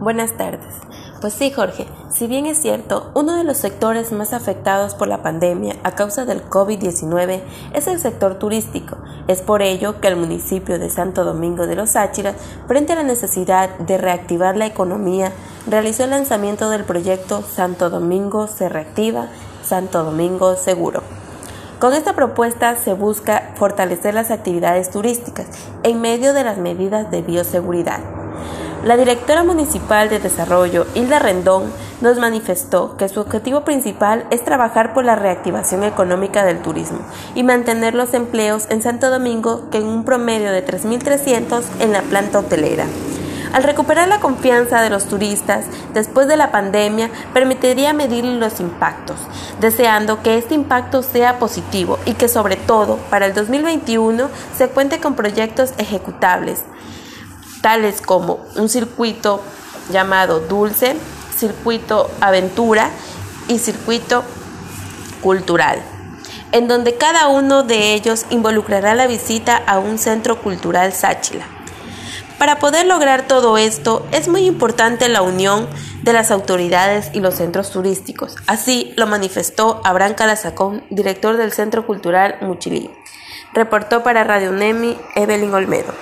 Buenas tardes. Pues sí, Jorge, si bien es cierto, uno de los sectores más afectados por la pandemia a causa del COVID-19 es el sector turístico. Es por ello que el municipio de Santo Domingo de los Áchiras, frente a la necesidad de reactivar la economía, realizó el lanzamiento del proyecto Santo Domingo se reactiva, Santo Domingo seguro. Con esta propuesta se busca fortalecer las actividades turísticas en medio de las medidas de bioseguridad. La directora municipal de Desarrollo, Hilda Rendón, nos manifestó que su objetivo principal es trabajar por la reactivación económica del turismo y mantener los empleos en Santo Domingo que en un promedio de 3.300 en la planta hotelera. Al recuperar la confianza de los turistas después de la pandemia, permitiría medir los impactos, deseando que este impacto sea positivo y que sobre todo para el 2021 se cuente con proyectos ejecutables como un circuito llamado Dulce, circuito Aventura y circuito Cultural, en donde cada uno de ellos involucrará la visita a un centro cultural Sáchila. Para poder lograr todo esto es muy importante la unión de las autoridades y los centros turísticos. Así lo manifestó Abraham Calazacón, director del Centro Cultural Muchilí. Reportó para Radio Nemi Evelyn Olmedo.